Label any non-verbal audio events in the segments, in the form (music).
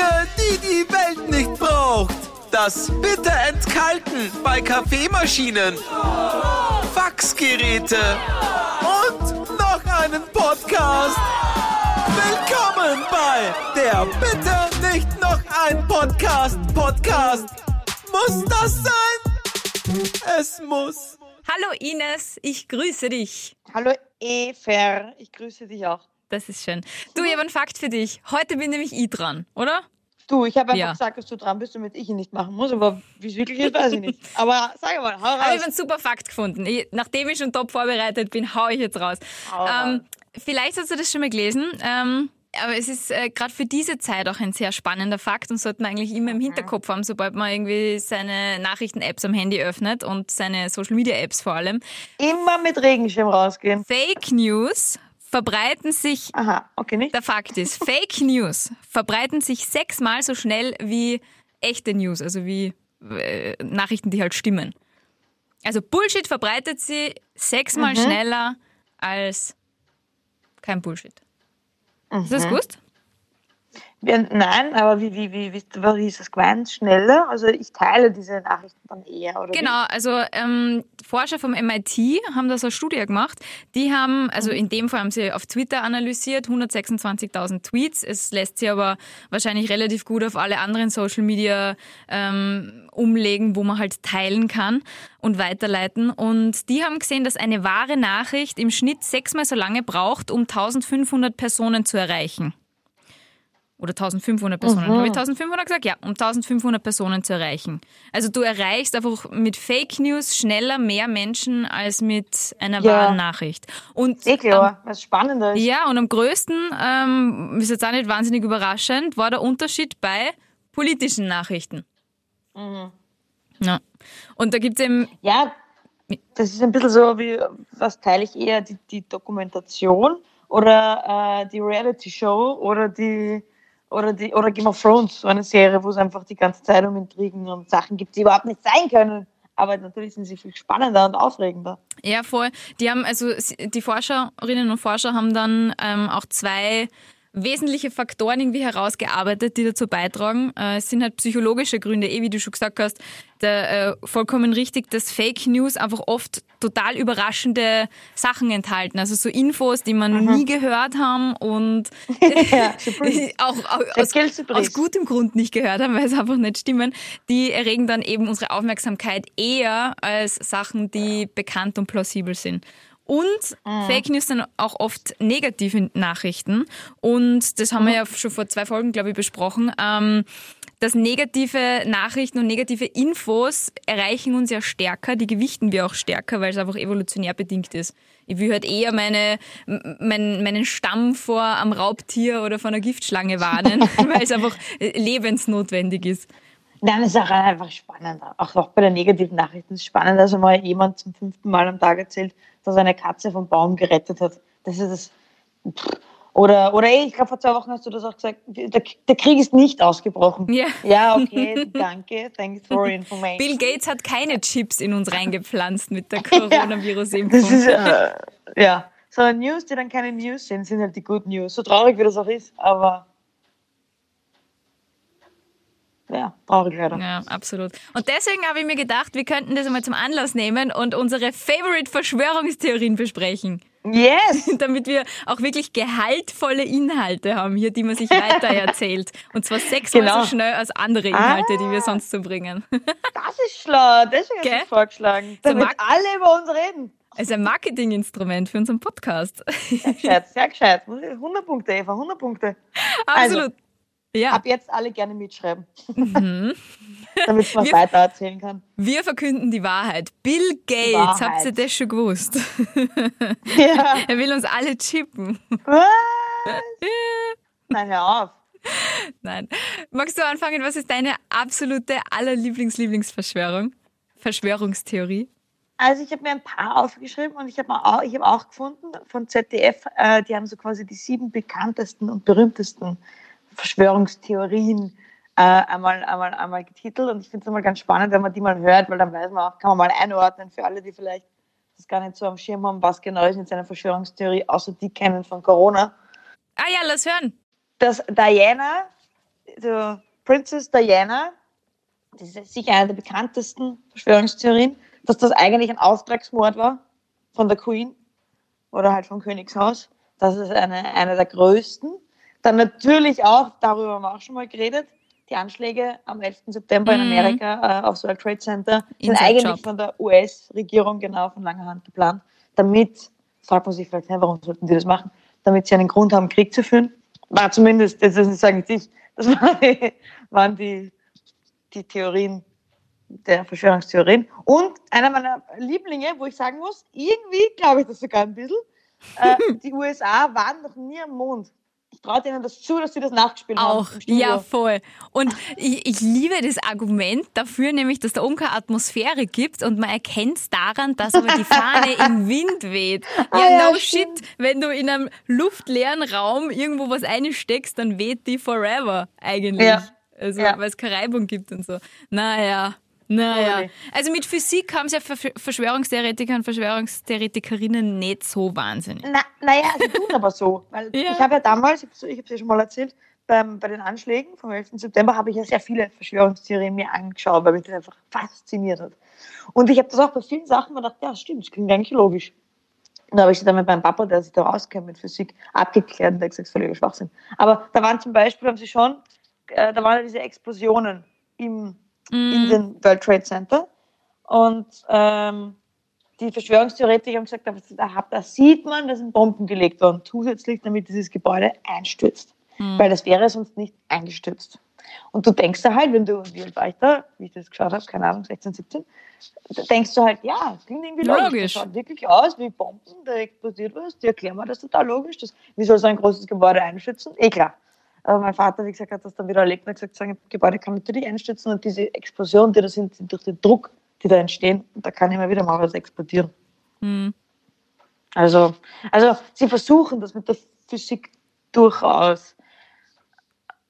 Dinge, die die Welt nicht braucht. Das bitte entkalken bei Kaffeemaschinen. Faxgeräte. Und noch einen Podcast. Willkommen bei der Bitte nicht noch ein Podcast. Podcast. Muss das sein? Es muss. Hallo Ines, ich grüße dich. Hallo Efer, ich grüße dich auch. Das ist schön. Du, ich habe einen Fakt für dich. Heute bin nämlich ich dran, oder? Du, ich habe einfach Ja. gesagt, dass du dran bist, damit ich ihn nicht machen muss, aber wie es wirklich ist, weiß ich nicht. (laughs) Aber sag mal, hau Aber ich habe raus. einen super Fakt gefunden. Ich, nachdem ich schon top vorbereitet bin, hau ich jetzt raus. Ähm, vielleicht hast du das schon mal gelesen. Ähm, aber es ist äh, gerade für diese Zeit auch ein sehr spannender Fakt und sollte man eigentlich immer im Hinterkopf haben, sobald man irgendwie seine Nachrichten-Apps am Handy öffnet und seine Social-Media-Apps vor allem. Immer mit Regenschirm rausgehen. Fake News verbreiten sich Aha, okay? Der Fakt ist, Fake News verbreiten sich sechsmal so schnell wie echte News, also wie äh, Nachrichten, die halt stimmen. Also Bullshit verbreitet sie sechsmal schneller als kein Bullshit. Hast du das gewusst? Ja, nein, aber wie, wie, wie, wie, wie ist das gemeint? Schneller? Also ich teile diese Nachrichten dann eher, oder? Genau, also ähm, Forscher vom MIT haben da so eine Studie gemacht. Die haben, also in dem Fall haben sie auf Twitter analysiert, 126.000 Tweets. Es lässt sich aber wahrscheinlich relativ gut auf alle anderen Social Media ähm, umlegen, wo man halt teilen kann und weiterleiten. Und die haben gesehen, dass eine wahre Nachricht im Schnitt sechsmal so lange braucht, um 1500 Personen zu erreichen. Oder 1500 Personen. Habe ich 1500 gesagt? Ja, um 1500 Personen zu erreichen. Also du erreichst einfach mit Fake News schneller mehr Menschen als mit einer Ja. wahren Nachricht. Und Eh klar, was spannender ist. ja, und am größten, ähm, ist jetzt auch nicht wahnsinnig überraschend, war der Unterschied bei politischen Nachrichten. Ja. Und da gibt's eben, Ja, das ist ein bisschen so wie, was teile ich eher, die, die Dokumentation oder äh, die Reality-Show oder die oder die oder Game of Thrones, so eine Serie, wo es einfach die ganze Zeit um Intrigen und Sachen gibt, die überhaupt nicht sein können. Aber natürlich sind sie viel spannender und aufregender. ja voll, die haben, also die Forscherinnen und Forscher haben dann ähm, auch zwei wesentliche Faktoren irgendwie herausgearbeitet, die dazu beitragen. Äh, es sind halt psychologische Gründe, eh wie du schon gesagt hast, der, äh, vollkommen richtig, dass Fake News einfach oft total überraschende Sachen enthalten. Also so Infos, die man noch nie gehört haben und (laughs) Ja, (laughs) auch, auch aus, aus gutem Grund nicht gehört haben, weil es einfach nicht stimmen. Die erregen dann eben unsere Aufmerksamkeit eher als Sachen, die bekannt und plausibel sind. Und Fake News sind auch oft negative Nachrichten. Und das haben wir ja schon vor zwei Folgen, glaube ich, besprochen. Ähm, dass negative Nachrichten und negative Infos erreichen uns ja stärker, die gewichten wir auch stärker, weil es einfach evolutionär bedingt ist. Ich will halt eher meine, mein, meinen Stamm vor am Raubtier oder vor einer Giftschlange warnen, (laughs) (laughs) weil es einfach äh, lebensnotwendig ist. Nein, es ist auch einfach spannender. Auch, auch bei den negativen Nachrichten ist es spannender, als mal jemand zum fünften Mal am Tag erzählt, dass er eine Katze vom Baum gerettet hat. Das ist das. Pff. Oder, oder ey, ich glaube, vor zwei Wochen hast du das auch gesagt, der, der Krieg ist nicht ausgebrochen. Ja. Ja, okay, danke. Thanks for information. Bill Gates hat keine Chips in uns reingepflanzt mit der (laughs) Coronavirus-Impfung. Das ist, äh, ja. So News, die dann keine News sind, sind halt die Good News. So traurig wie das auch ist, aber ja, traurig leider. Ja, absolut. Und deswegen habe ich mir gedacht, wir könnten das einmal zum Anlass nehmen und unsere Favorite Verschwörungstheorien besprechen. Yes! (laughs) Damit wir auch wirklich gehaltvolle Inhalte haben hier, die man sich weiter (laughs) erzählt. Und zwar sechsmal Genau. so schnell als andere Inhalte, die wir sonst so bringen. (laughs) Das ist schlau, deswegen Gell? hast du vorgeschlagen. Damit mag- alle über uns reden. Also ein Marketinginstrument für unseren Podcast. Sehr gescheit, sehr gescheit. 100 Punkte, Eva, 100 Punkte. Absolut. Ja, Ab jetzt alle gerne mitschreiben. Mhm. (laughs) Damit man weiter erzählen kann. wir verkünden die Wahrheit. Bill Gates, Wahrheit. habt ihr das schon gewusst? (laughs) Ja. (laughs) Er will uns alle chippen. Was? Nein, hör auf. Nein. Magst du anfangen? Was ist deine absolute allerlieblings-Lieblingsverschwörung? Verschwörungstheorie? Also ich habe mir ein paar aufgeschrieben und ich habe auch, ich hab auch gefunden von ZDF, äh, die haben so quasi die sieben bekanntesten und berühmtesten Verschwörungstheorien äh, einmal, einmal, einmal getitelt und ich finde es immer ganz spannend, wenn man die mal hört, weil dann weiß man auch, kann man mal einordnen für alle, die vielleicht das gar nicht so am Schirm haben, was genau ist jetzt eine Verschwörungstheorie, außer die kennen von Corona. Ah ja, lass hören. dass Diana so Princess Diana, das ist sicher eine der bekanntesten Verschwörungstheorien, dass das eigentlich ein Auftragsmord war von der Queen oder halt vom Königshaus. Das ist eine, eine der größten. Dann natürlich auch, darüber haben wir auch schon mal geredet, die Anschläge am 11. September in Mhm. Amerika äh, aufs World Trade Center sind Inside eigentlich Job. von der US-Regierung genau von langer Hand geplant, damit, fragt man sich vielleicht, warum sollten die das machen? Damit sie einen Grund haben, Krieg zu führen. War zumindest, das ist sage ich nicht, das (laughs) waren die, waren die, die Theorien der Verschwörungstheorien. Und einer meiner Lieblinge, wo ich sagen muss, irgendwie glaube ich das sogar ein bisschen, äh, (laughs) die USA waren noch nie am Mond. Ich traue denen das zu, dass sie das nachgespielt Auch, haben. Studio. ja, voll. Und ich, ich liebe das Argument dafür, nämlich, dass da oben keine Atmosphäre gibt und man erkennt es daran, dass aber die Fahne im (laughs) Wind weht. Ja, Ah, ja, no stimmt. shit. Wenn du in einem luftleeren Raum irgendwo was einsteckst, dann weht die forever eigentlich. Ja. Also, Ja. weil es keine Reibung gibt und so. Naja. Naja, also mit Physik haben es ja Ver- Verschwörungstheoretiker und Verschwörungstheoretikerinnen nicht so wahnsinnig. Na, naja, sie tun aber so. Weil (laughs) Ja. Ich habe ja damals, ich habe es ja schon mal erzählt, beim, bei den Anschlägen vom 11. September habe ich ja sehr viele Verschwörungstheorien mir angeschaut, weil mich das einfach fasziniert hat. Und ich habe das auch bei vielen Sachen gedacht, ja, stimmt, das klingt eigentlich logisch. Und da habe ich dann mit meinem Papa, der sich da rauskennt mit Physik, abgeklärt und der hat gesagt, völliger Schwachsinn. Aber da waren zum Beispiel, haben sie schon, äh, da waren ja diese Explosionen im, in den World Trade Center. Und ähm, die Verschwörungstheoretiker haben gesagt, da, da, sieht man, da sind Bomben gelegt worden, zusätzlich, damit dieses Gebäude einstürzt. Weil das wäre sonst nicht eingestürzt. Und du denkst da halt, wenn du, wie alt war ich da, wie ich das geschaut habe, keine Ahnung, 16, 17, da denkst du halt, ja, das klingt irgendwie logisch. Logisch. Das schaut wirklich aus wie Bomben, da explodiert was, die erklären mir das total logisch. Das, wie soll so ein großes Gebäude einstürzen? Eh klar. Aber mein Vater, wie gesagt, hat das dann wieder erlebt und hat gesagt, ein Gebäude kann natürlich einstürzen und diese Explosionen, die da sind, sind durch den Druck, die da entstehen. Und da kann immer wieder mal was explodieren. Hm. Also, also sie versuchen das mit der Physik durchaus.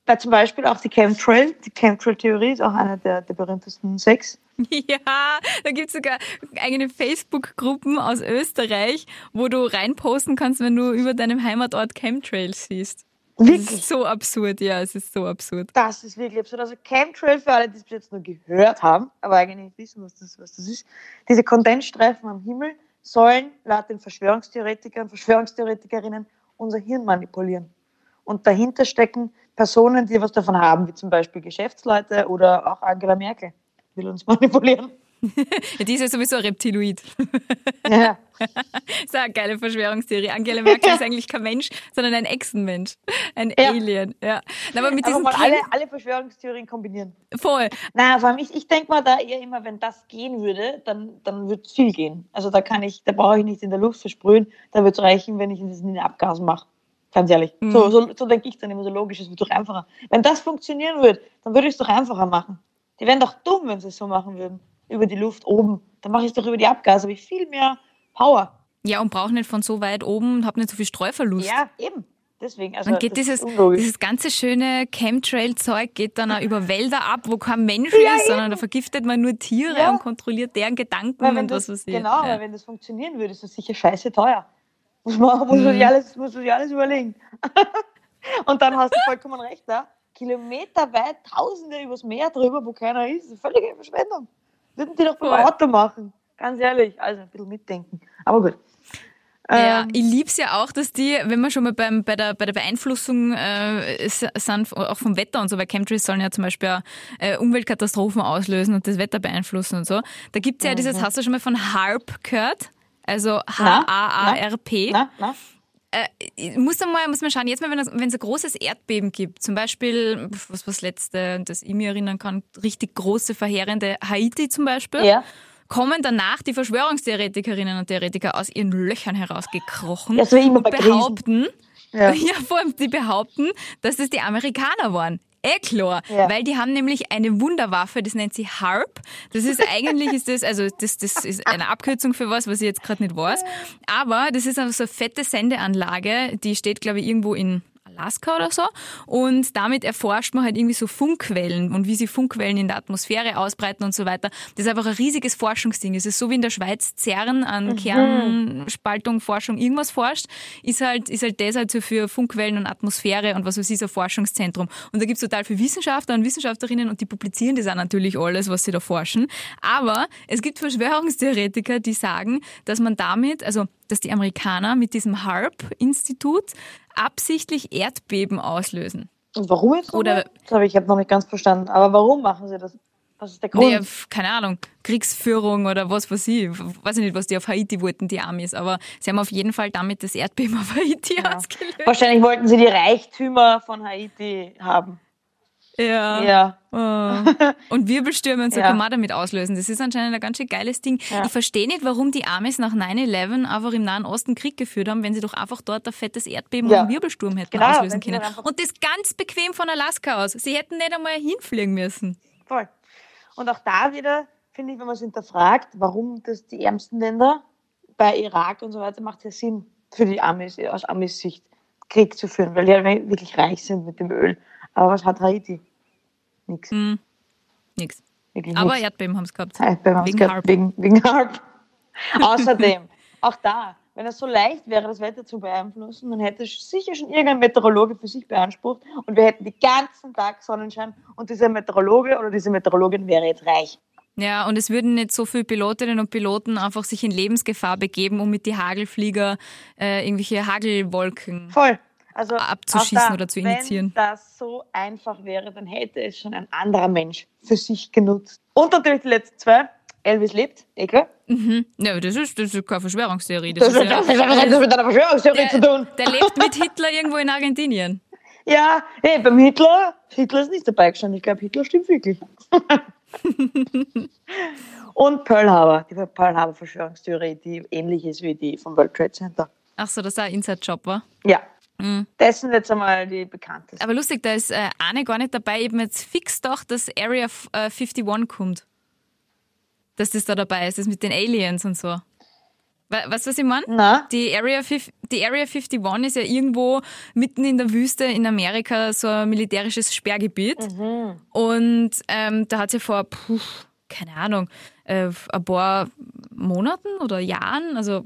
Weil zum Beispiel auch die Chemtrail, die Chemtrail-Theorie ist auch eine der, der berühmtesten sechs. (laughs) Ja, da gibt's sogar eigene Facebook-Gruppen aus Österreich, wo du reinposten kannst, wenn du über deinem Heimatort Chemtrails siehst. Das Wirklich? ist so absurd, ja, es ist so absurd. Das ist wirklich absurd. Also Chemtrail für alle, die es bis jetzt nur gehört haben, aber eigentlich nicht wissen, was das, was das ist. Diese Kondensstreifen am Himmel sollen laut den Verschwörungstheoretikern, Verschwörungstheoretikerinnen unser Hirn manipulieren. Und dahinter stecken Personen, die was davon haben, wie zum Beispiel Geschäftsleute oder auch Angela Merkel will uns (laughs) manipulieren. Die ist ja sowieso ein Reptiloid. Ja. (laughs) ist eine geile Verschwörungstheorie. Angela Merkel ist eigentlich kein Mensch, sondern ein Echsenmensch. Ein Ja. Alien, ja. Na, Aber mit Aber diesem mal alle, alle Verschwörungstheorien kombinieren. voll. Na, vor allem ich, ich denke mal da eher immer, wenn das gehen würde, dann, dann wird es viel gehen. Also da kann ich, da brauche ich nicht in der Luft versprühen, da wird es reichen, wenn ich in den Abgasen mache. Ganz ehrlich. Mhm. So, so, so denke ich dann immer so logisch, es wird doch einfacher. Wenn das funktionieren würde, dann würde ich es doch einfacher machen. Die wären doch dumm, wenn sie es so machen würden. Über die Luft oben. Dann mache ich es doch über die Abgase, habe ich viel mehr Power. Ja, und braucht nicht von so weit oben und hab nicht so viel Streuverlust. Ja, eben. Deswegen, also Dann geht dieses, dieses ganze schöne Chemtrail-Zeug geht dann auch über Wälder ab, wo kein Mensch Ja, ist, sondern da vergiftet man nur Tiere Ja. und kontrolliert deren Gedanken Weil wenn und was das, weiß ich. genau, ja. weil wenn das funktionieren würde, ist das sicher scheiße teuer. Muss man, muss man, Mhm. sich, alles, muss man sich alles überlegen. (laughs) Und dann hast du vollkommen recht, da. Kilometerweit, Tausende übers Meer drüber, wo keiner ist völlige Verschwendung. Würden die doch beim Voll. Auto machen. Ganz ehrlich. Also ein bisschen mitdenken. Aber gut. Ja, Ähm, ich lieb's ja auch, dass die, wenn wir schon mal beim, bei, der, bei der Beeinflussung äh, sind, auch vom Wetter und so, weil Chemtrails sollen ja zum Beispiel auch, äh, Umweltkatastrophen auslösen und das Wetter beeinflussen und so. Da gibt's ja dieses, hast du schon mal von HARP gehört? Also H-A-A-R-P. na, na. Äh, muss man mal, muss man schauen, jetzt mal, wenn es, wenn es ein großes Erdbeben gibt, zum Beispiel, was was letzte, das ich mir erinnern kann, richtig große, verheerende Haiti zum Beispiel, Ja. kommen danach die Verschwörungstheoretikerinnen und Theoretiker aus ihren Löchern herausgekrochen wie immer und behaupten, Ja. (laughs) ja. vor allem die behaupten, dass es die Amerikaner waren. Eh klar, Ja. weil die haben nämlich eine Wunderwaffe, das nennt sie HARP. Das ist (laughs) eigentlich ist das, also das, das ist eine Abkürzung für was, was ich jetzt gerade nicht weiß. Aber das ist also so eine fette Sendeanlage, die steht, glaube ich, irgendwo in Alaska oder so. Und damit erforscht man halt irgendwie so Funkquellen und wie sie Funkquellen in der Atmosphäre ausbreiten und so weiter. Das ist einfach ein riesiges Forschungsding. Es ist so wie in der Schweiz CERN an mhm. Kernspaltung, Forschung, irgendwas forscht, ist halt, ist halt das halt so für Funkquellen und Atmosphäre und was weiß ich, so ein Forschungszentrum. Und da gibt es total viele Wissenschaftler und Wissenschaftlerinnen und die publizieren das auch natürlich alles, was sie da forschen. Aber es gibt Verschwörungstheoretiker, die sagen, dass man damit, also dass die Amerikaner mit diesem HARP-Institut absichtlich Erdbeben auslösen. Und warum jetzt? Oder das ich habe noch nicht ganz verstanden. Aber warum machen sie das? Was ist der Grund? Nee, keine Ahnung, Kriegsführung oder was weiß ich. Weiß ich nicht, was die auf Haiti wollten, die Amis. Aber sie haben auf jeden Fall damit das Erdbeben auf Haiti ja. (laughs) ausgelöst. Wahrscheinlich wollten sie die Reichtümer von Haiti haben. Ja. ja. Oh. Und Wirbelstürme und so ja. kann man damit auslösen. Das ist anscheinend ein ganz schön geiles Ding. Ja. Ich verstehe nicht, warum die Amis nach 9-11 einfach im Nahen Osten Krieg geführt haben, wenn sie doch einfach dort ein fettes Erdbeben ja. und einen Wirbelsturm hätten genau, auslösen können. Und das ganz bequem von Alaska aus. Sie hätten nicht einmal hinfliegen müssen. Voll. Und auch da wieder, finde ich, wenn man es hinterfragt, warum das die ärmsten Länder bei Irak und so weiter, macht es ja Sinn für die Amis, aus Amis Sicht, Krieg zu führen, weil die ja wirklich reich sind mit dem Öl. Aber was hat Haiti? Nix. Mm, nix. Aber nix. Erdbeben haben es gehabt. Erdbeben haben wegen gehabt. Harp. Wegen, wegen Harp. (laughs) Außerdem, auch da, wenn es so leicht wäre, das Wetter zu beeinflussen, dann hätte sicher schon irgendein Meteorologe für sich beansprucht und wir hätten den ganzen Tag Sonnenschein und dieser Meteorologe oder diese Meteorologin wäre jetzt reich. Ja, und es würden nicht so viele Pilotinnen und Piloten einfach sich in Lebensgefahr begeben, um mit die Hagelflieger äh, irgendwelche Hagelwolken Voll. Also abzuschießen oder zu initiieren. Wenn das so einfach wäre, dann hätte es schon ein anderer Mensch für sich genutzt. Und natürlich die letzten zwei. Elvis lebt, eh klar. Mhm. Ja, das ist, das ist keine Verschwörungstheorie. Das, das, ist, ja, das hat mit einer Verschwörungstheorie der, zu tun. Der lebt mit Hitler irgendwo in Argentinien. (laughs) Ja, hey, beim Hitler, Hitler ist nicht dabei gestanden. Ich glaube, Hitler stimmt wirklich. (laughs) Und Pearl Harbor, die Pearl Harbor Verschwörungstheorie, die ähnlich ist wie die vom World Trade Center. Ach so, das ist ein Inside-Job war? Ja, Mhm. Das sind jetzt einmal die bekanntesten. Aber lustig, da ist äh, eine gar nicht dabei. Eben jetzt fix doch, dass Area äh, 51 kommt. Dass das da dabei ist, das mit den Aliens und so. Weißt du, was ich meine? Die Area, die Area 51 ist ja irgendwo mitten in der Wüste in Amerika so ein militärisches Sperrgebiet. Mhm. Und ähm, da hat es ja vor, puh, keine Ahnung, äh, ein paar Monaten oder Jahren, also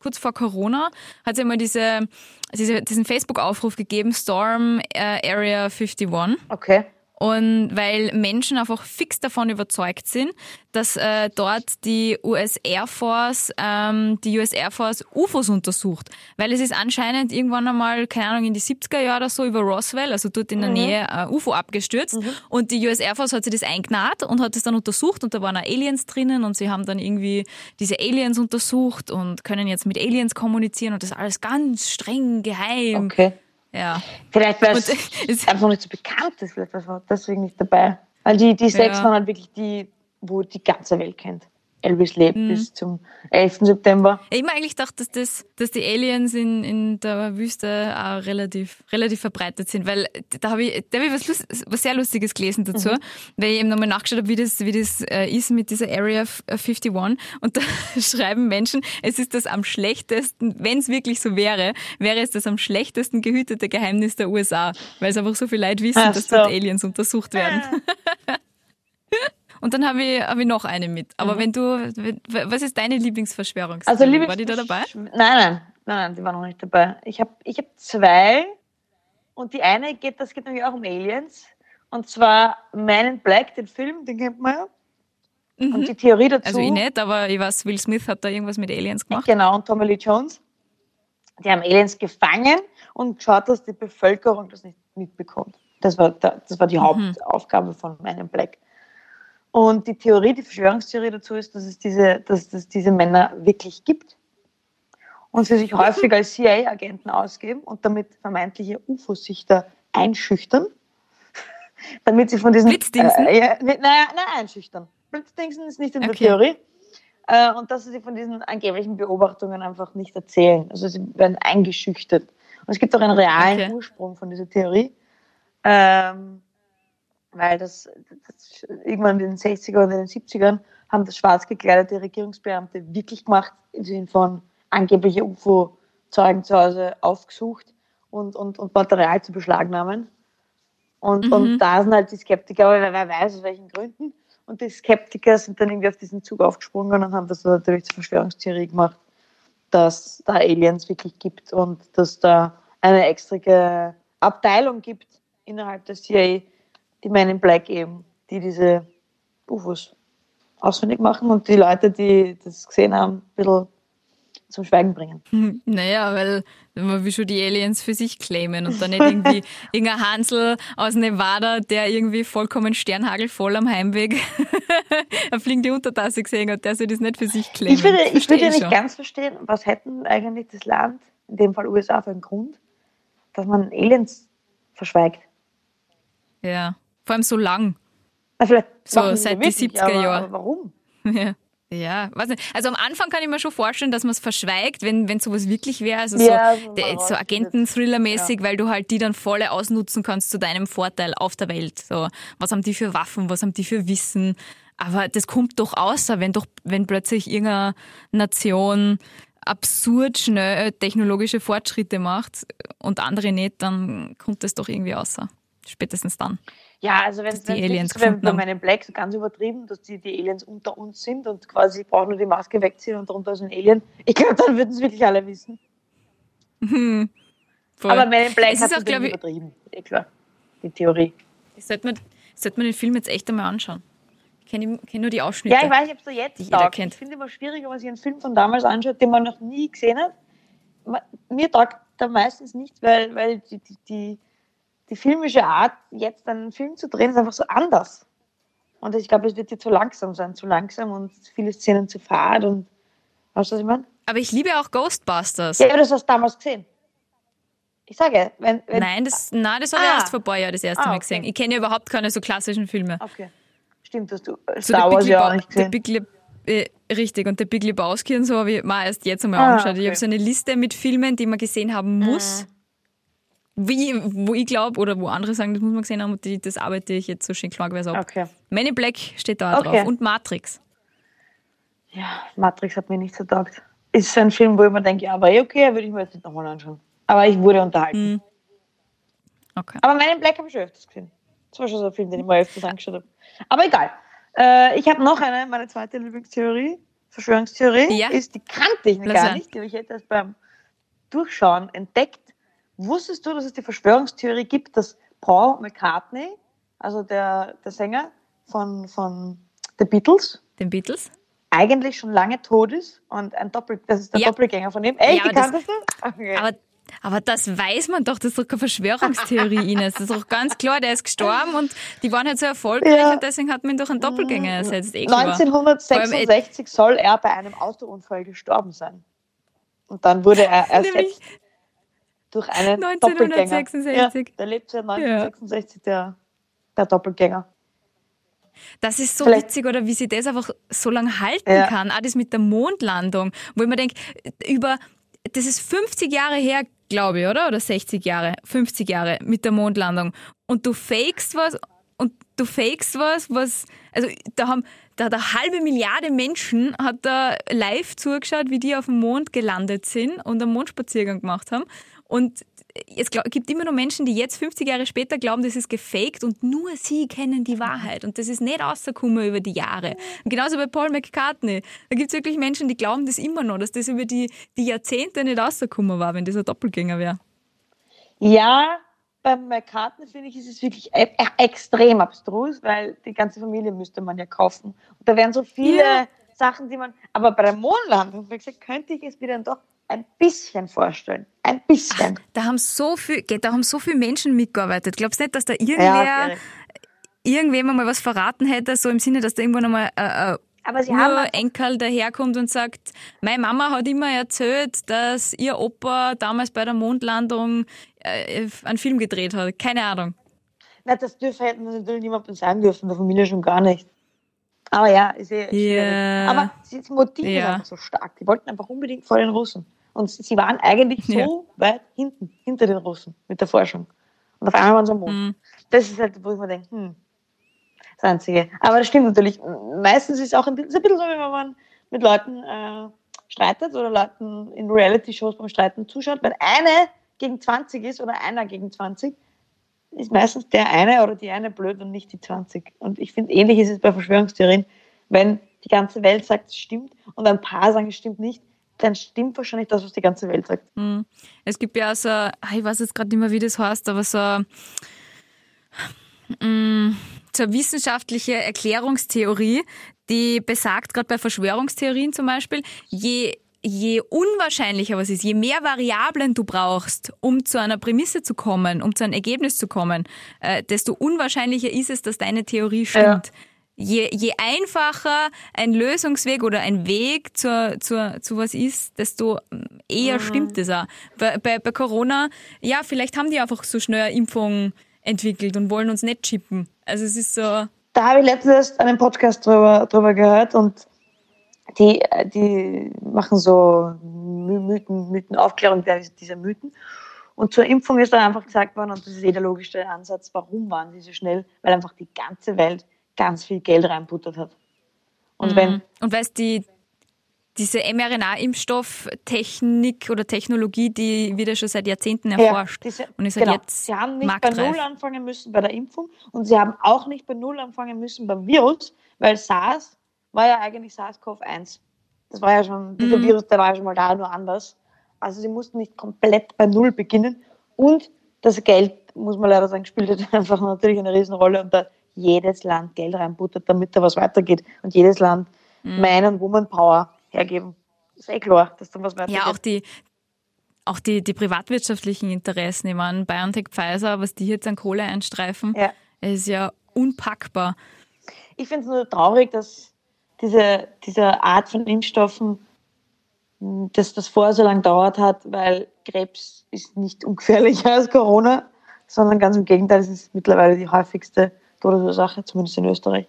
kurz vor Corona, hat es ja mal diese, diese diesen Facebook-Aufruf gegeben, Storm äh, Area 51. Okay. Und weil Menschen einfach fix davon überzeugt sind, dass äh, dort die US Air Force, ähm, die US Air Force UFOs untersucht. Weil es ist anscheinend irgendwann einmal, keine Ahnung, in die 70er Jahre oder so über Roswell, also dort in der mhm. Nähe, äh, UFO abgestürzt. Mhm. Und die US Air Force hat sich das eingenäht und hat es dann untersucht und da waren auch Aliens drinnen und sie haben dann irgendwie diese Aliens untersucht und können jetzt mit Aliens kommunizieren und das alles ganz streng geheim. Okay. Ja. Vielleicht, weil (laughs) es einfach nicht so bekannt ist, vielleicht war deswegen nicht dabei. Weil die, die sechs ja. waren halt wirklich die, wo die ganze Welt kennt. Elvis lebt mhm. bis zum 11. September. Ich habe eigentlich gedacht, dass, das, dass die Aliens in, in der Wüste auch relativ, relativ verbreitet sind, weil da habe ich, da hab ich was, Lust, was sehr Lustiges gelesen dazu, mhm. weil ich eben nochmal nachgeschaut habe, wie das, wie das äh, ist mit dieser Area 51 äh, und da (laughs) schreiben Menschen, es ist das am schlechtesten, wenn es wirklich so wäre, wäre es das am schlechtesten gehütete Geheimnis der USA, weil es einfach so viele Leute wissen, Ach dass so. dort Aliens untersucht werden. Ah. (laughs) Und dann habe ich, hab ich noch eine mit. Aber mhm. wenn du, was ist deine Lieblingsverschwörung? Also Lieblings war die da dabei? Nein, nein, nein, nein, die war noch nicht dabei. Ich habe ich hab zwei und die eine geht, das geht nämlich auch um Aliens. Und zwar Man in Black, den Film, den kennt man ja. Mhm. Und die Theorie dazu. Also ich nicht, aber ich weiß, Will Smith hat da irgendwas mit Aliens gemacht. Genau, und Tommy Lee Jones. Die haben Aliens gefangen und geschaut, dass die Bevölkerung das nicht mitbekommt. Das war, das war die mhm. Hauptaufgabe von Man in Black. Und die Theorie, die Verschwörungstheorie dazu ist, dass es diese, dass es diese Männer wirklich gibt und sie sich häufig als CIA-Agenten ausgeben und damit vermeintliche UFO-Sichter einschüchtern, (laughs) damit sie von diesen... Blitzdingsen? Äh, ja, naja, nein, einschüchtern. Blitzdingsen ist nicht in okay. der Theorie. Äh, und dass sie von diesen angeblichen Beobachtungen einfach nicht erzählen. Also sie werden eingeschüchtert. Und es gibt auch einen realen okay. Ursprung von dieser Theorie. Ähm, weil das, das, irgendwann in den 60er und in den 70ern haben das schwarz gekleidete Regierungsbeamte wirklich gemacht, im Sinne von angebliche UFO-Zeugen zu Hause aufgesucht und, und, und Material zu beschlagnahmen. Und, mhm. und da sind halt die Skeptiker, aber wer, wer weiß aus welchen Gründen. Und die Skeptiker sind dann irgendwie auf diesen Zug aufgesprungen und haben das natürlich zur Verschwörungstheorie gemacht, dass da Aliens wirklich gibt und dass da eine extra Abteilung gibt innerhalb der CIA, die Men in Black eben, die diese UFOs ausfindig machen und die Leute, die das gesehen haben, ein bisschen zum Schweigen bringen. Hm, naja, weil man will schon die Aliens für sich claimen und dann nicht irgendwie (laughs) irgendein Hansel aus Nevada, der irgendwie vollkommen sternhagelvoll am Heimweg (laughs) eine fliegende Untertasse gesehen hat, der soll das nicht für sich claimen. Ich würde, ich würde ja nicht ganz verstehen, was hätten eigentlich das Land, in dem Fall USA, für einen Grund, dass man Aliens verschweigt. Ja, vor allem so lang. Also so seit die 70er Jahren. Warum? (laughs) Ja. Ja, weiß nicht. Also am Anfang kann ich mir schon vorstellen, dass man es verschweigt, wenn wenn sowas wirklich wäre, also ja, so, so Agenten-Thriller-mäßig, ja. weil du halt die dann voll ausnutzen kannst zu deinem Vorteil auf der Welt. So, was haben die für Waffen, was haben die für Wissen? Aber das kommt doch außer, wenn doch, wenn plötzlich irgendeine Nation absurd schnell technologische Fortschritte macht und andere nicht, dann kommt das doch irgendwie außer. Spätestens dann. Ja, also wenn es die Aliens gefunden bei meinen Black so ganz übertrieben, dass die, die Aliens unter uns sind und quasi brauchen nur die Maske wegziehen und darunter ist ein Alien. Ich glaube, dann würden es wirklich alle wissen. Hm, Aber Men in Black hat es übertrieben. Eh klar, die Theorie. Ich sollte man, sollte man den Film jetzt echt einmal anschauen. Ich kenne kenn nur die Ausschnitte. Ja, ich weiß, ich habe es jetzt die jeder kennt. Ich finde es immer schwierig, wenn man sich einen Film von damals anschaut, den man noch nie gesehen hat. Mir taugt da meistens nicht, weil, weil die, die, die die filmische Art, jetzt einen Film zu drehen, ist einfach so anders. Und ich glaube, es wird dir zu langsam sein, zu langsam und viele Szenen zu fad und weißt du, was ich meine? Aber ich liebe auch Ghostbusters. Ja, aber das hast du damals gesehen. Ich sage, wenn. wenn nein, das, nein, das habe ah. ich erst vor ein paar Jahren das erste ah, Mal gesehen. Ich kenne ja überhaupt keine so klassischen Filme. Okay. Stimmt, dass du Star Wars ja auch nicht gesehen. Big äh, richtig, und der Big Lebowski und so habe ich mal erst jetzt einmal ah, angeschaut. Okay. Ich habe so eine Liste mit Filmen, die man gesehen haben muss. Mhm wie, wo ich glaube, oder wo andere sagen, das muss man gesehen haben, und das arbeite ich jetzt so schön klangweise ab. Okay. Men in Black steht da okay. drauf und Matrix. Ja, Matrix hat mir nicht so taugt. Ist ein Film, wo ich mir denke, ja, war eh okay, würde ich mir jetzt nicht nochmal anschauen. Aber ich wurde unterhalten. Mm. Okay. Aber Men in Black habe ich schon öfters gesehen. Das war schon so ein Film, den ich mal öfters angeschaut habe. Aber egal. Äh, ich habe noch eine, meine zweite Lieblingstheorie, Verschwörungstheorie, ja. ist, die kannte ich gar nicht, die habe ich jetzt erst beim Durchschauen entdeckt. Wusstest du, dass es die Verschwörungstheorie gibt, dass Paul McCartney, also der, der Sänger von, von The Beatles, den Beatles, eigentlich schon lange tot ist und ein Doppel, das ist der ja. Doppelgänger von ihm. Ey, ja, kanntest du? Okay. Aber, aber das weiß man doch, das ist doch keine Verschwörungstheorie, (laughs) Ines. Das ist doch ganz klar, der ist gestorben und die waren halt so erfolgreich ja. und deswegen hat man ihn durch einen Doppelgänger ersetzt. Eh 1966 soll er bei einem Autounfall gestorben sein. Und dann wurde er (laughs) ersetzt durch einen 1966. Doppelgänger. Ja, der lebt seit 1966, ja. der, der Doppelgänger. Das ist so Vielleicht. witzig, oder wie sie das einfach so lange halten ja. kann. Auch das mit der Mondlandung, wo ich mir denke, über, das ist 50 Jahre her, glaube ich, oder? Oder 60 Jahre? 50 Jahre mit der Mondlandung. Und du fakest was und du fakest was, was, also da haben, da hat eine halbe Milliarde Menschen hat da live zugeschaut, wie die auf dem Mond gelandet sind und einen Mondspaziergang gemacht haben. Und es gibt immer noch Menschen, die jetzt 50 Jahre später glauben, das ist gefaked und nur sie kennen die Wahrheit. Und das ist nicht rausgekommen über die Jahre. Und genauso bei Paul McCartney. Da gibt es wirklich Menschen, die glauben das immer noch, dass das über die, die Jahrzehnte nicht rausgekommen war, wenn dieser Doppelgänger wäre. Ja, beim McCartney finde ich, ist es wirklich e e extrem abstrus, weil die ganze Familie müsste man ja kaufen. Und da wären so viele ja. Sachen, die man. Aber bei der Mondlandung, wie gesagt, könnte ich es mir dann doch ein bisschen vorstellen. Ein bisschen. Ach, da haben so viel, da haben so viele Menschen mitgearbeitet. Glaubst du nicht, dass da irgendwer, ja, irgendwem mal was verraten hätte, so im Sinne, dass da irgendwann einmal äh, aber sie haben Enkel daherkommt und sagt, meine Mama hat immer erzählt, dass ihr Opa damals bei der Mondlandung äh, einen Film gedreht hat. Keine Ahnung. Na, das dürfte hätten natürlich niemandem sagen dürfen, der Familie schon gar nicht. Aber ja, ist eh yeah. Aber das Motiv ist einfach so stark. Die wollten einfach unbedingt vor den Russen. Und sie waren eigentlich (laughs) so ja. weit hinten, hinter den Russen mit der Forschung. Und auf einmal waren sie am Mond. Mhm. Das ist halt, wo ich mir denke, hm, das Einzige. Aber das stimmt natürlich. Meistens ist es auch ein, ist ein bisschen so, wenn man mit Leuten äh, streitet oder Leuten in Reality-Shows beim Streiten zuschaut. Wenn eine gegen 20 ist oder einer gegen 20, ist meistens der eine oder die eine blöd und nicht die 20. Und ich finde, ähnlich ist es bei Verschwörungstheorien. Wenn die ganze Welt sagt, es stimmt und ein paar sagen, es stimmt nicht, dann stimmt wahrscheinlich das, was die ganze Welt sagt. Hm. Es gibt ja so, ich weiß jetzt gerade nicht mehr, wie das heißt, aber so, mm, so eine wissenschaftliche Erklärungstheorie, die besagt, gerade bei Verschwörungstheorien zum Beispiel, je je unwahrscheinlicher was ist, je mehr Variablen du brauchst, um zu einer Prämisse zu kommen, um zu einem Ergebnis zu kommen, äh, desto unwahrscheinlicher ist es, dass deine Theorie stimmt. Ja. Je, je einfacher ein Lösungsweg oder ein Weg zu, zu, zu was ist, desto eher mhm. stimmt es auch. Bei, bei, bei Corona, ja, vielleicht haben die einfach so schnell eine Impfung entwickelt und wollen uns nicht chippen. Also es ist so. Da habe ich letztens einen Podcast drüber, drüber gehört und die, die machen so Mythen, Mythenaufklärung dieser Mythen. Und zur Impfung ist dann einfach gesagt worden, und das ist eh der logische Ansatz, warum waren die so schnell? Weil einfach die ganze Welt ganz viel Geld reinbuttert hat. Und, mhm. wenn, und weil es die, diese mRNA-Impfstofftechnik oder Technologie, die wird ja schon seit Jahrzehnten erforscht. Ja, diese, und ist halt genau. jetzt sie haben nicht marktreif. bei Null anfangen müssen bei der Impfung und sie haben auch nicht bei Null anfangen müssen beim Virus, weil SARS war ja eigentlich SARS-CoV-1. Das war ja schon, dieser mhm. Virus, der war ja schon mal da, nur anders. Also sie mussten nicht komplett bei Null beginnen. Und das Geld, muss man leider sagen, spielt halt (laughs) einfach natürlich eine Riesenrolle und da jedes Land Geld reinbuttert, damit da was weitergeht. Und jedes Land mhm. Und Woman-Power hergeben. Ist eh klar, dass da was weitergeht. Ja, auch die, auch die, die privatwirtschaftlichen Interessen. Ich meine, BioNTech, Pfizer, was die jetzt an Kohle einstreifen, ja. ist ja unpackbar. Ich finde es nur traurig, dass diese, diese Art von Impfstoffen, dass das vorher so lange dauert hat, weil Krebs ist nicht ungefährlicher als Corona, sondern ganz im Gegenteil, es ist mittlerweile die häufigste Todesursache, zumindest in Österreich.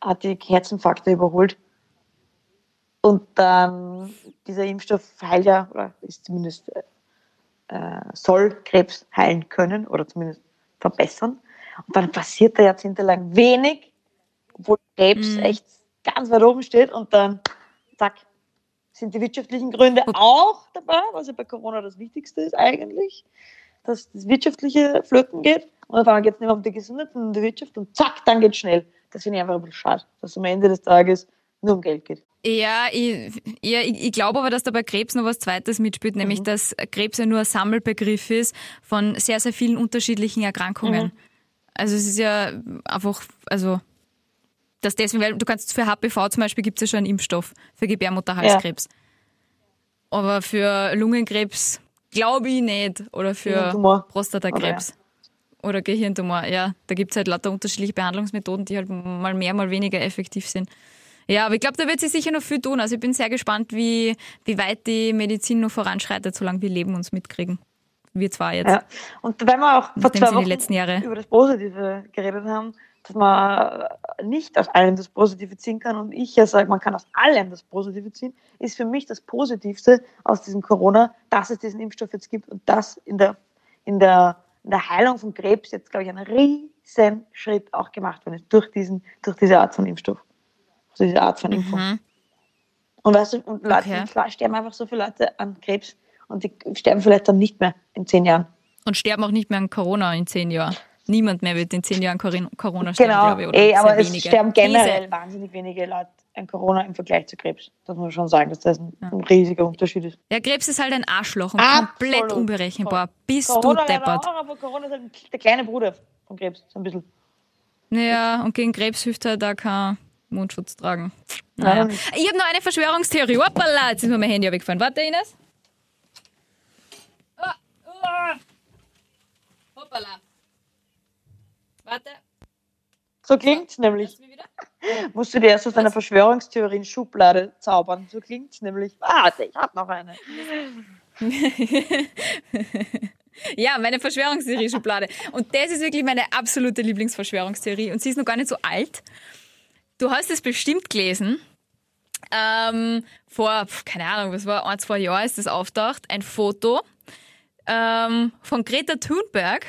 Hat die Herzinfarkte überholt. Und dann dieser Impfstoff heilt ja, oder ist zumindest, äh, soll Krebs heilen können oder zumindest verbessern. Und dann passiert da jahrzehntelang wenig, obwohl Krebs mhm. echt ganz weit oben steht und dann, zack, sind die wirtschaftlichen Gründe auch dabei, was ja bei Corona das Wichtigste ist eigentlich, dass das wirtschaftliche Flöten geht und auf einmal geht es nicht mehr um die Gesundheit, um die Wirtschaft und zack, dann geht es schnell. Das finde ich einfach ein bisschen schade, dass es am Ende des Tages nur um Geld geht. Ja, ich, ja, ich, ich glaube aber, dass da bei Krebs noch was Zweites mitspielt, mhm. nämlich dass Krebs ja nur ein Sammelbegriff ist von sehr, sehr vielen unterschiedlichen Erkrankungen. Mhm. Also es ist ja einfach, also dass deswegen, weil du kannst für HPV zum Beispiel gibt es ja schon einen Impfstoff für Gebärmutterhalskrebs. Ja. Aber für Lungenkrebs glaube ich nicht. Oder für Prostatakrebs. Oder, Gehirntumor. Ja, da gibt es halt lauter unterschiedliche Behandlungsmethoden, die halt mal mehr, mal weniger effektiv sind. Ja, aber ich glaube, da wird sich sicher noch viel tun. Also ich bin sehr gespannt, wie, wie weit die Medizin noch voranschreitet, solange wir Leben uns mitkriegen. Wir zwar jetzt. Ja. Und wenn wir auch vor zwei Wochen über das Positive geredet haben, dass man nicht aus allem das Positive ziehen kann und ich ja sage, man kann aus allem das Positive ziehen, ist für mich das Positivste aus diesem Corona, dass es diesen Impfstoff jetzt gibt und dass in der, in der, in der Heilung von Krebs jetzt, glaube ich, ein riesen Schritt auch gemacht wird durch, diesen, durch diese Art von Impfstoff, also diese Art von Impfung. Mhm. Und weißt du, und Leute, okay. sterben einfach so viele Leute an Krebs und die sterben vielleicht dann nicht mehr in zehn Jahren. Und sterben auch nicht mehr an Corona in zehn Jahren. Niemand mehr wird in zehn Jahren Corona sterben, genau. glaube ich. Oder Ey, aber es wenige. sterben generell Diese. wahnsinnig wenige Leute an Corona im Vergleich zu Krebs. Das muss man schon sagen, dass das ein, ja. ein riesiger Unterschied ist. Ja, Krebs ist halt ein Arschloch und Absolut. komplett unberechenbar. Bist Corona du deppert. Auch, aber Corona ist halt der kleine Bruder von Krebs, so ein bisschen. Naja, und gegen Krebs hilft halt da kein Mundschutz tragen. Naja. Ich habe noch eine Verschwörungstheorie. Hoppala, jetzt ist mir mein Handy weggefallen. Warte, Ines. Oh, oh. Hoppala. Warte. So klingt's nämlich. Musst du dir erst aus deiner Verschwörungstheorien-Schublade zaubern. So klingt's nämlich. Warte, ich hab noch eine. (laughs) ja, meine Verschwörungstheorie-Schublade. Und das ist wirklich meine absolute Lieblingsverschwörungstheorie. Und sie ist noch gar nicht so alt. Du hast es bestimmt gelesen. Ähm, vor, keine Ahnung, was war, ein, zwei Jahren ist das auftaucht. Ein Foto ähm, von Greta Thunberg.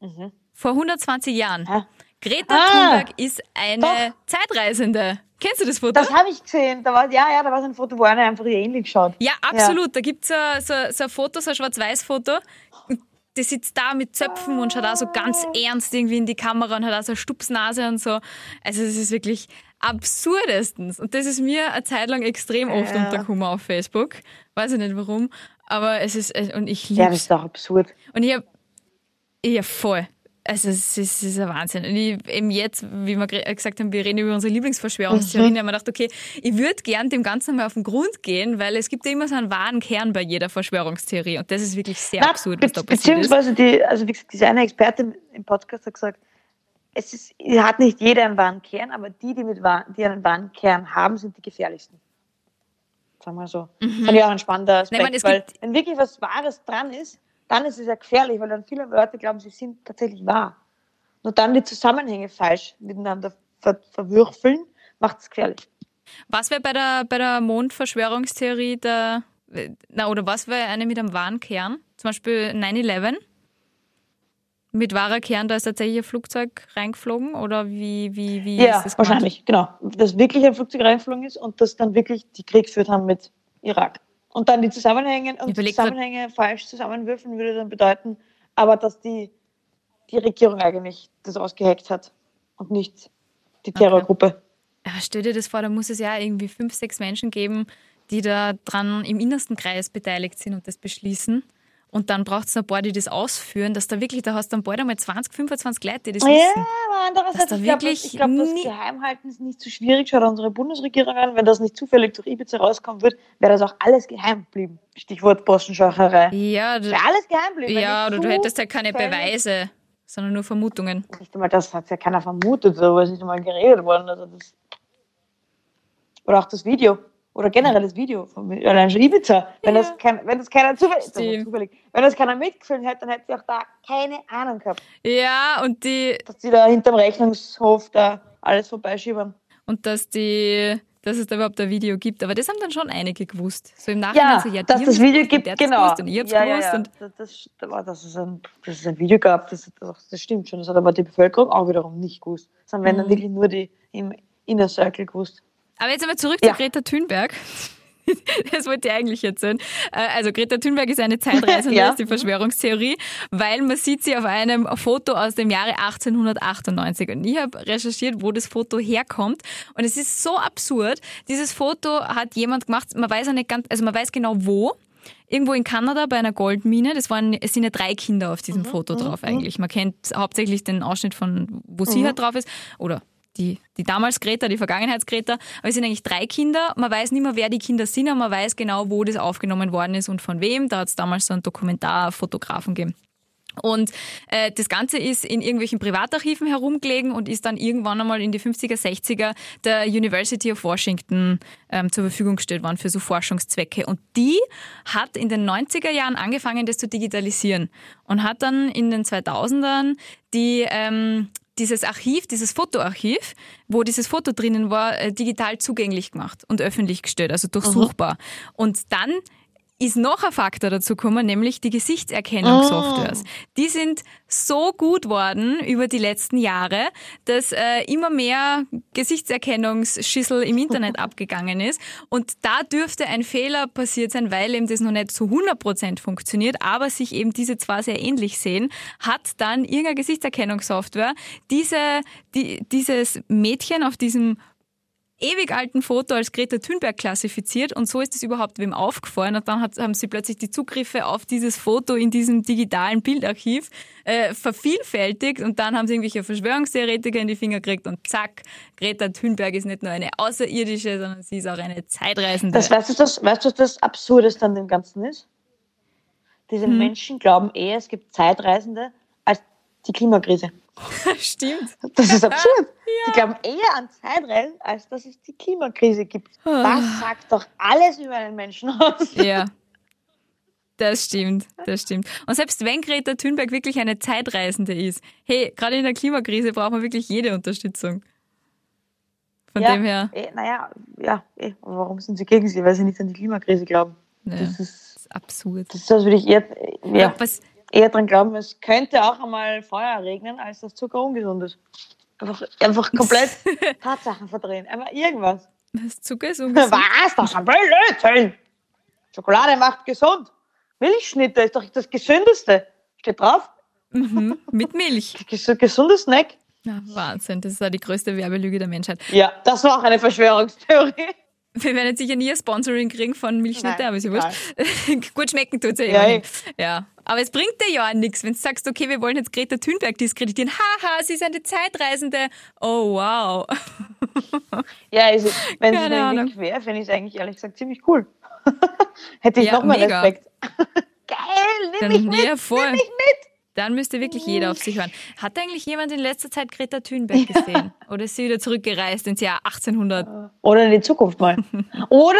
Mhm vor 120 Jahren. Ah. Greta ah, Thunberg ist eine doch. Zeitreisende. Kennst du das Foto? Das habe ich gesehen. Da war, ja, ja, da war so ein Foto, wo einer einfach ihr ähnlich schaut. Ja, absolut. Da gibt es so, so, so ein Foto, so ein Schwarz-Weiß-Foto. Die sitzt da mit Zöpfen und schaut auch so ganz ernst irgendwie in die Kamera und hat auch so eine Stupsnase und so. Also es ist wirklich absurdestens. Und das ist mir eine Zeit lang extrem oft Ja. untergekommen auf Facebook. Weiß ich nicht warum. Aber es ist, und ich Ja, liebe das ist doch absurd. Und ich hab, ja, voll. Also es ist, es ist ein Wahnsinn. Und ich, eben jetzt, wie wir gesagt haben, wir reden über unsere Lieblingsverschwörungstheorien, haben wir gedacht, okay, ich würde gern dem Ganzen mal auf den Grund gehen, weil es gibt ja immer so einen wahren Kern bei jeder Verschwörungstheorie. Und das ist wirklich sehr Na, absurd, be was da passiert beziehungsweise die, also wie gesagt, diese eine Expertin im Podcast hat gesagt, es ist, hat nicht jeder einen wahren Kern, aber die, die, mit, die einen wahren Kern haben, sind die gefährlichsten. Sagen wir so. Fand ich auch ein spannender Aspekt, Mhm. Nein, meine, es weil gibt- wenn wirklich was Wahres dran ist, dann ist es ja gefährlich, weil dann viele Leute glauben, sie sind tatsächlich wahr. Nur dann die Zusammenhänge falsch miteinander ver verwürfeln, macht es gefährlich. Was wäre bei der, bei der Mondverschwörungstheorie der, na, oder was wäre eine mit einem wahren Kern? Zum Beispiel 9-11? Mit wahrer Kern, da ist tatsächlich ein Flugzeug reingeflogen? Oder wie, wie, wie Ja, ist das gemeint? wahrscheinlich, genau. Dass wirklich ein Flugzeug reingeflogen ist und das dann wirklich die Krieg geführt haben mit Irak. Und dann die Zusammenhänge und die überleg grad- Zusammenhänge falsch zusammenwürfeln würde dann bedeuten, aber dass die, die Regierung eigentlich das ausgeheckt hat und nicht die Terrorgruppe. Aber stell dir das vor, da muss es ja irgendwie fünf, sechs Menschen geben, die da dran im innersten Kreis beteiligt sind und das beschließen. Und dann braucht es ein paar, die das ausführen, dass da wirklich, da hast du dann bald einmal 20, 25 Leute, die das Ja, wissen. aber andererseits, da ich glaube, ich glaub, das Geheimhalten ist nicht so schwierig. Schaut unsere Bundesregierung an, wenn das nicht zufällig durch Ibiza rauskommen wird, wäre das auch alles geheim geblieben. Stichwort Postenschacherei. Ja, du, Wäre alles geheim geblieben. ja oder du hättest ja keine Beweise, sondern nur Vermutungen. Nicht einmal das hat ja keiner vermutet, darüber ist nicht einmal geredet worden. Also das oder auch das Video. Oder generell das Video von allein schon Ibiza. Wenn, das, kein, wenn das keiner zufällig, das zufällig, wenn das keiner mitgefilmt hätte, dann hätte sie auch da keine Ahnung gehabt, Ja, und die, dass die da hinterm Rechnungshof da alles vorbeischiebern. und dass die, dass es da überhaupt ein Video gibt. Aber das haben dann schon einige gewusst. So im Nachhinein Ja, so, ja, dass haben das Video gibt, der genau. gewusst Und hab's ja, gewusst. ja, ja. Und Das, das, aber dass, es ein, dass es ein Video gab, das, das, das stimmt schon. Das hat aber die Bevölkerung auch wiederum nicht gewusst. Sondern wenn dann Mhm. wirklich nur die im Inner Circle gewusst. Aber jetzt einmal zurück Ja. zu Greta Thunberg. (laughs) Das wollte ich eigentlich erzählen. Äh, Also Greta Thunberg ist eine Zeitreisende, (laughs) Ja. ist die Verschwörungstheorie, weil man sieht sie auf einem Foto aus dem Jahre 1898. Und ich habe recherchiert, wo das Foto herkommt. Und es ist so absurd. Dieses Foto hat jemand gemacht, man weiß ja nicht ganz, also man weiß genau wo. Irgendwo in Kanada bei einer Goldmine. Das waren, es sind ja drei Kinder auf diesem Foto drauf eigentlich. Man kennt hauptsächlich den Ausschnitt von, wo sie halt drauf ist. Oder die, die damals Greta, die Vergangenheitsgreta. Aber es sind eigentlich drei Kinder. Man weiß nicht mehr, wer die Kinder sind, aber man weiß genau, wo das aufgenommen worden ist und von wem. Da hat es damals so einen Dokumentarfotografen gegeben. Und äh, das Ganze ist in irgendwelchen Privatarchiven herumgelegen und ist dann irgendwann einmal in die 50er, 60er der University of Washington ähm, zur Verfügung gestellt worden für so Forschungszwecke. Und die hat in den 90er Jahren angefangen, das zu digitalisieren und hat dann in den 2000ern die ähm, dieses Archiv, dieses Fotoarchiv, wo dieses Foto drinnen war, äh, digital zugänglich gemacht und öffentlich gestellt, also durchsuchbar. Und dann ist noch ein Faktor dazu gekommen, nämlich die Gesichtserkennungssoftwares. Die sind so gut worden über die letzten Jahre, dass äh, immer mehr Gesichtserkennungsschüssel im Internet (laughs) abgegangen ist. Und da dürfte ein Fehler passiert sein, weil eben das noch nicht zu 100% funktioniert, aber sich eben diese zwar sehr ähnlich sehen, hat dann irgendeine Gesichtserkennungssoftware diese, die, dieses Mädchen auf diesem ewig alten Foto als Greta Thunberg klassifiziert und so ist es überhaupt wem aufgefallen und dann hat, haben sie plötzlich die Zugriffe auf dieses Foto in diesem digitalen Bildarchiv äh, vervielfältigt und dann haben sie irgendwelche Verschwörungstheoretiker in die Finger gekriegt und zack, Greta Thunberg ist nicht nur eine Außerirdische, sondern sie ist auch eine Zeitreisende. Das, weißt, du, das, weißt du, was das Absurdeste an dem Ganzen ist? Diese Hm. Menschen glauben eher, es gibt Zeitreisende als die Klimakrise. (laughs) Stimmt. Das ist absurd. (laughs) Die glauben eher an Zeitreisen, als dass es die Klimakrise gibt. Ah. Das sagt doch alles über einen Menschen aus. Ja. (laughs) Das stimmt, das stimmt. Und selbst wenn Greta Thunberg wirklich eine Zeitreisende ist, hey, gerade in der Klimakrise braucht man wirklich jede Unterstützung. Von ja, dem her, Eh, naja, ja, eh. Warum sind sie gegen sie? Weil sie nicht an die Klimakrise glauben. ja, Das das ist, ist absurd. das ist als würde ich eher, Ja. ja, Was, eher dran glauben, es könnte auch einmal Feuer regnen, als dass Zucker ungesund ist. Einfach, einfach komplett (laughs) Tatsachen verdrehen. Einfach irgendwas. Das Zucker ist (laughs) ungesund. Was? Das ist ein Blödsinn. Schokolade macht gesund. Milchschnitte ist doch das Gesündeste. Steht drauf. Mhm. Mit Milch. (laughs) Ges gesunder Snack. Ja, Wahnsinn, das ist ja die größte Werbelüge der Menschheit. Ja, das war auch eine Verschwörungstheorie. Wir werden jetzt sicher nie ein Sponsoring kriegen von Milchschnitte, Nein, aber ist ja wurscht. (laughs) Gut schmecken tut ja Ja, eh. Ja. Aber es bringt dir ja auch nichts, wenn du sagst, okay, wir wollen jetzt Greta Thunberg diskreditieren. Haha, sie ist eine Zeitreisende. Oh, wow. (laughs) Ja, also, wenn Keine sie Ahnung. eigentlich wäre, fände ich es eigentlich ehrlich gesagt ziemlich cool. (laughs) Hätte ich Ja, noch mal mega. Respekt. Geil, nimm Dann- mich mit, ja, voll. nimm mich mit. Dann müsste wirklich jeder auf sich hören. Hat eigentlich jemand in letzter Zeit Greta Thunberg gesehen? (laughs) Oder ist sie wieder zurückgereist ins Jahr 1800? Oder in die Zukunft mal. (laughs) Oder,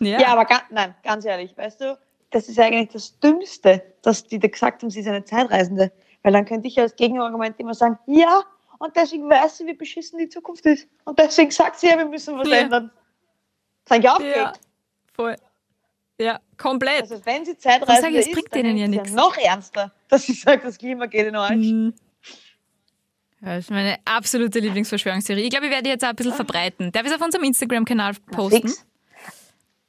Ja. ja, aber ganz, nein, ganz ehrlich, weißt du, das ist eigentlich das Dümmste, dass die da gesagt haben, sie ist eine Zeitreisende. Weil dann könnte ich als Gegenargument immer sagen, ja, und deswegen weiß sie, wie beschissen die Zukunft ist. Und deswegen sagt sie ja, wir müssen was Ja. ändern. Sag ich ja. aufgeregt. Voll. Ja, komplett. Also wenn sie Zeitreisende ich, es ist, bringt denen ja nix. noch ernster, (laughs) dass sie sagt, das Klima geht in den Arsch. Mhm. Ja, das ist meine absolute Lieblingsverschwörungstheorie. Ich glaube, ich werde die jetzt auch ein bisschen verbreiten. Darf ich es auf unserem Instagram-Kanal posten? Fix.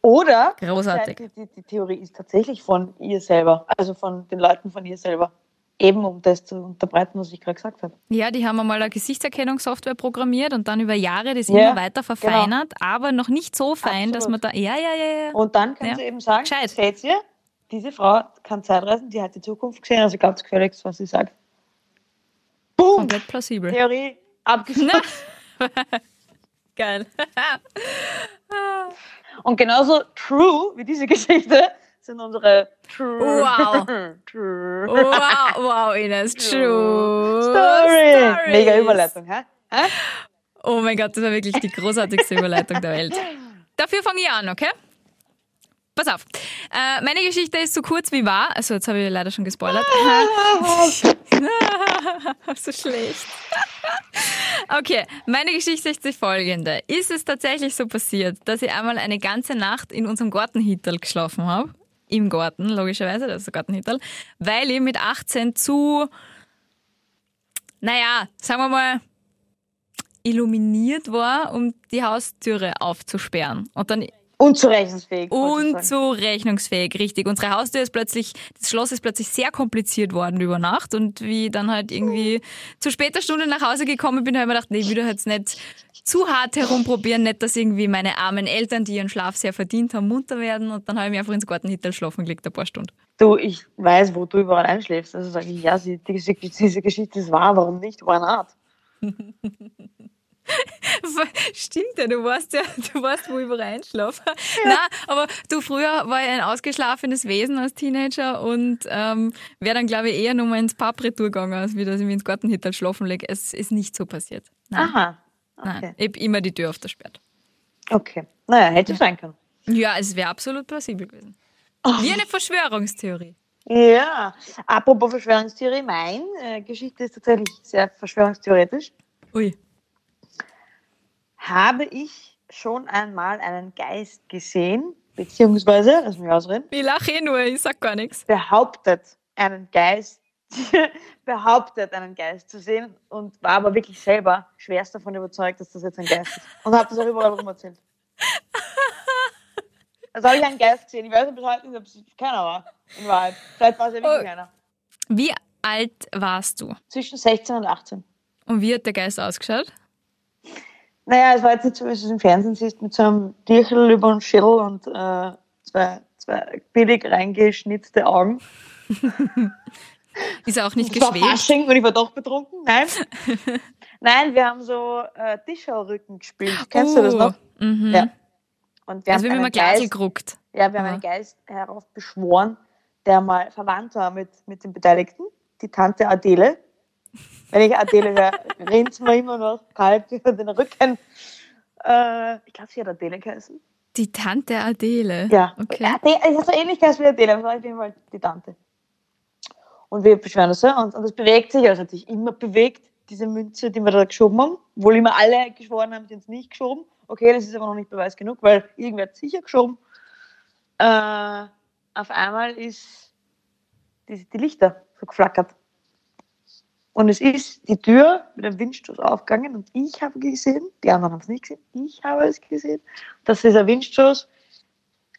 Oder Großartig. Die, die, die Theorie ist tatsächlich von ihr selber, also von den Leuten von ihr selber. Eben um das zu unterbreiten, was ich gerade gesagt habe. Ja, die haben einmal eine Gesichtserkennungssoftware programmiert und dann über Jahre das Ja, immer weiter verfeinert, aber noch nicht so fein, dass man Absolut. da. Ja, ja, ja, ja. Und dann kann Ja. sie eben sagen, Gescheit. seht ihr, diese Frau kann Zeitreisen, die hat die Zukunft gesehen, also glaubt gefälligst, was sie sagt. Boom! Komplett plausibel. Theorie abgeschlossen. (laughs) Geil. (laughs) Und genauso true wie diese Geschichte sind unsere True, Wow. (laughs) true Wow, wow, Ines. True. Story. Stories. Mega Überleitung, hä? hä? Oh mein Gott, das war wirklich die großartigste Überleitung der Welt. (laughs) Dafür fange ich an, okay? Pass auf. Äh, meine Geschichte ist so kurz wie wahr. Also, jetzt habe ich leider schon gespoilert. (laughs) so schlecht. Okay, meine Geschichte ist die folgende. Ist es tatsächlich so passiert, dass ich einmal eine ganze Nacht in unserem Gartenhitterl geschlafen habe? Im Garten, logischerweise, das ist der Gartenhitterl. Weil ich mit 18 zu, naja, sagen wir mal, illuminiert war, um die Haustüre aufzusperren. Und dann Unzurechnungsfähig. unzurechnungsfähig, richtig. Unsere Haustür ist plötzlich, das Schloss ist plötzlich sehr kompliziert worden über Nacht und wie dann halt irgendwie zu später Stunde nach Hause gekommen bin, habe ich mir gedacht, nee, ich will da jetzt nicht zu hart herumprobieren, nicht, dass irgendwie meine armen Eltern, die ihren Schlaf sehr verdient haben, munter werden und dann habe ich mich einfach ins Gartenhittel schlafen gelegt, ein paar Stunden. Du, ich weiß, wo du überall einschläfst. Also sage ich, ja, diese Geschichte ist wahr, warum nicht? Why not? (laughs) (laughs) Stimmt ja, du weißt ja, (laughs) du weißt, wo ich überall einschlafe. Nein, aber du, früher war ich ein ausgeschlafenes Wesen als Teenager und ähm, wäre dann, glaube ich, eher nur mal ins Pub retour gegangen, als wie dass ich mich ins Gartenhittel schlafen lege. Es ist nicht so passiert. Nein, Aha. nein. Okay. Ich hab immer die Tür auf der Sperrt. Okay. Naja, hätte sein können. Ja, es wäre absolut plausibel gewesen. Wie eine Verschwörungstheorie. Ja. Apropos Verschwörungstheorie, meine äh, Geschichte ist tatsächlich sehr verschwörungstheoretisch. Ui. Habe ich schon einmal einen Geist gesehen, beziehungsweise, lass mich ausreden, Ich lache eh nur, ich sag gar nichts. behauptet, einen Geist, (laughs) behauptet, einen Geist zu sehen und war aber wirklich selber schwerst davon überzeugt, dass das jetzt ein Geist ist. Und habe das auch überall rum erzählt. (laughs) Also habe ich einen Geist gesehen. Ich weiß bis heute nicht, ob es keiner war, in Wahrheit. Vielleicht war es ja wirklich Oh. einer. Wie alt warst du? Zwischen 16 und 18. Und wie hat der Geist ausgeschaut? Naja, es war jetzt nicht so, wie du es im Fernsehen siehst, mit so einem Dirchel über den Schädel und äh, zwei, zwei billig reingeschnitzte Augen. (laughs) Ist er auch nicht Es war geschwebt? Fasching und ich war doch betrunken. Nein. (laughs) Nein, wir haben so äh, Tischauerrücken gespielt. Kennst du das noch? Mhm. Ja. Und wir Also haben wir haben einen immer Geist, geruckt. ja, wir haben Ja. einen Geist heraufbeschworen, der mal verwandt war mit, mit den Beteiligten, die Tante Adele. Wenn ich Adele höre, rinnt mir immer noch kalt über den Rücken. Äh, ich glaube, sie hat Adele geheißen. Die Tante Adele. Ja, Okay. Adele, es so ähnlich wie Adele, aber auf jeden Fall die Tante. Und wir beschweren uns und, und es bewegt sich, also hat sich immer bewegt, diese Münze, die wir da geschoben haben. Obwohl immer alle geschworen haben, sie haben es nicht geschoben. Okay, das ist aber noch nicht Beweis genug, weil irgendwer hat sicher geschoben. Äh, auf einmal ist die, die Lichter so geflackert. Und es ist die Tür mit einem Windstoß aufgegangen und ich habe gesehen, die anderen haben es nicht gesehen, ich habe es gesehen, dass dieser Windstoß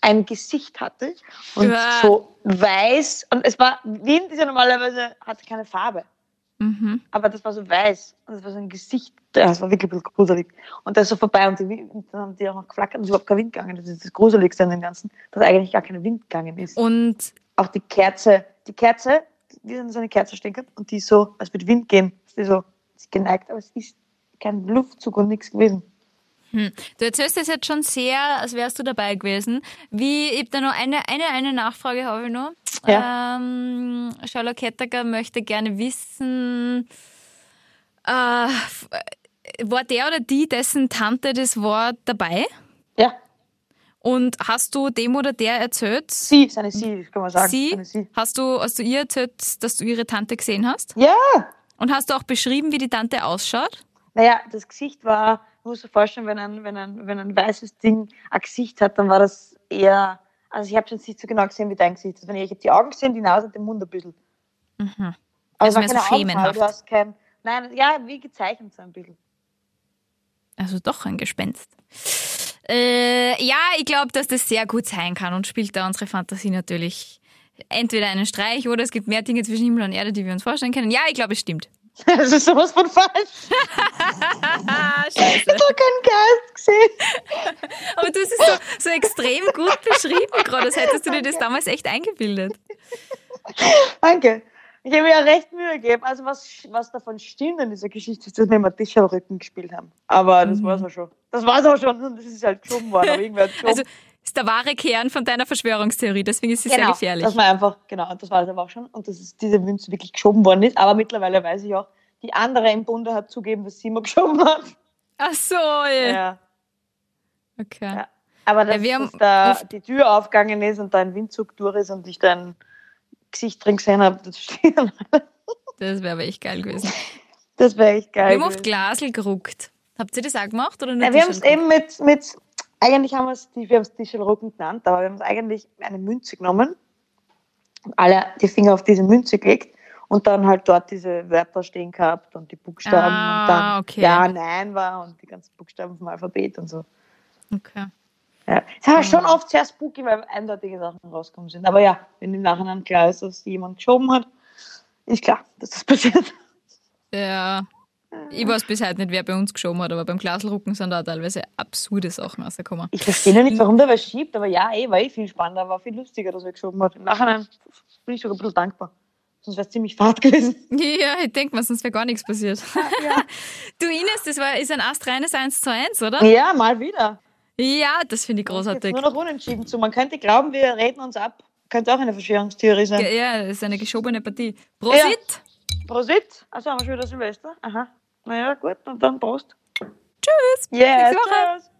ein Gesicht hatte und Ja. so weiß. Und es war, Wind ist ja normalerweise, hat keine Farbe. Mhm. Aber das war so weiß. Und das war so ein Gesicht. Das war wirklich ein bisschen gruselig. Und der ist so vorbei und, die, Wind- und dann haben die auch noch geflackert und es ist überhaupt kein Wind gegangen. Das ist das Gruseligste an dem Ganzen, dass eigentlich gar kein Wind gegangen ist. Und Auch die Kerze, die Kerze, wie so eine Kerze stehen kann und die ist so, als würde Wind gehen. Die so ist geneigt, aber es ist kein Luftzug und nichts gewesen. hm, du erzählst das jetzt schon sehr, als wärst du dabei gewesen. Wie, ich habe da noch eine, eine, eine Nachfrage habe ich noch. Ja. Ähm, Charlotte Kettager möchte gerne wissen, äh, f- war der oder die, dessen Tante das war, dabei? Ja, Und hast du dem oder der erzählt? sie, seine sie, kann man sagen. Sie? Sie. Hast du, hast du ihr erzählt, dass du ihre Tante gesehen hast? Ja, Und hast du auch beschrieben, wie die Tante ausschaut? Naja, das Gesicht war, du musst dir vorstellen, wenn ein, wenn, ein, wenn ein weißes Ding ein Gesicht hat, dann war das eher, also ich habe jetzt nicht so genau gesehen, wie dein Gesicht ist. Wenn ich, ich habe die Augen gesehen, die Nase und den Mund ein bisschen. Mhm. Also es mehr so schemenhaft. Du hast kein, nein, ja, wie gezeichnet so ein bisschen. Also doch ein Gespenst. Äh, ja, ich glaube, dass das sehr gut sein kann und spielt da unsere Fantasie natürlich entweder einen Streich oder es gibt mehr Dinge zwischen Himmel und Erde, die wir uns vorstellen können. Ja, ich glaube, es stimmt. (laughs) Das ist sowas von falsch. (laughs) Scheiße. Ich habe keinen Geist gesehen. (laughs) Aber du hast es so, so extrem gut beschrieben gerade, als hättest du dir das damals echt eingebildet. Danke. Ich habe mir ja recht Mühe gegeben. Also was, was davon stimmt in dieser Geschichte ist, dass wir immer Tisch am Rücken gespielt haben. Aber das war's auch schon. Das war's auch schon und das ist halt geschoben worden. Aber irgendwer geschoben. Also ist der wahre Kern von deiner Verschwörungstheorie, deswegen ist sie sehr gefährlich. Dass man einfach, genau, das war es aber auch schon. Und dass es diese Münze wirklich geschoben worden ist. Aber mittlerweile weiß ich auch, die andere im Bunde hat zugeben, dass sie immer geschoben hat. Ach so, ja. Ja. Okay. Ja. Aber dass, Ja, dass da oft- die Tür aufgegangen ist und da ein Windzug durch ist und ich dein Gesicht drin gesehen habe, das steht. Das wäre aber echt geil gewesen. Das wäre echt geil. Wir haben oft gewesen. Glasel geruckt. Habt ihr das auch gemacht oder nur Ja, wir haben es eben mit, mit, eigentlich haben wir es, die- wir haben es Tischelrücken genannt, aber wir haben es eigentlich eine Münze genommen, und alle die Finger auf diese Münze gelegt und dann halt dort diese Wörter stehen gehabt und die Buchstaben Ah, und dann okay. Ja, Nein war und die ganzen Buchstaben vom Alphabet und so. Okay. Ja. Es war schon oft sehr spooky, weil eindeutige Sachen rausgekommen sind. Aber ja, wenn im Nachhinein klar ist, dass jemand geschoben hat, ist klar, dass das passiert. Ja. Ich weiß bis heute nicht, wer bei uns geschoben hat, aber beim Glaselrucken sind da teilweise absurde Sachen rausgekommen. Ich verstehe ja nicht, warum der was schiebt, aber ja, eh, war eh viel spannender, war viel lustiger, dass er geschoben hat. Im Nachhinein bin ich sogar ein bisschen dankbar. Sonst wäre es ziemlich fad gewesen. (laughs) Ja, ich denke mal, sonst wäre gar nichts passiert. (laughs) Du Ines, das war, ist ein astreines 1 zu 1, oder? Ja, mal wieder. Ja, das finde ich Jetzt großartig. nur noch unentschieden zu. Man könnte glauben, wir reden uns ab. Könnte auch eine Verschwörungstheorie sein. Ja, das ist eine geschobene Partie. Prosit! Prosit. Also haben wir schon wieder Silvester. Aha. Naja, gut, und dann Prost. Tschüss! Woche. tschüss.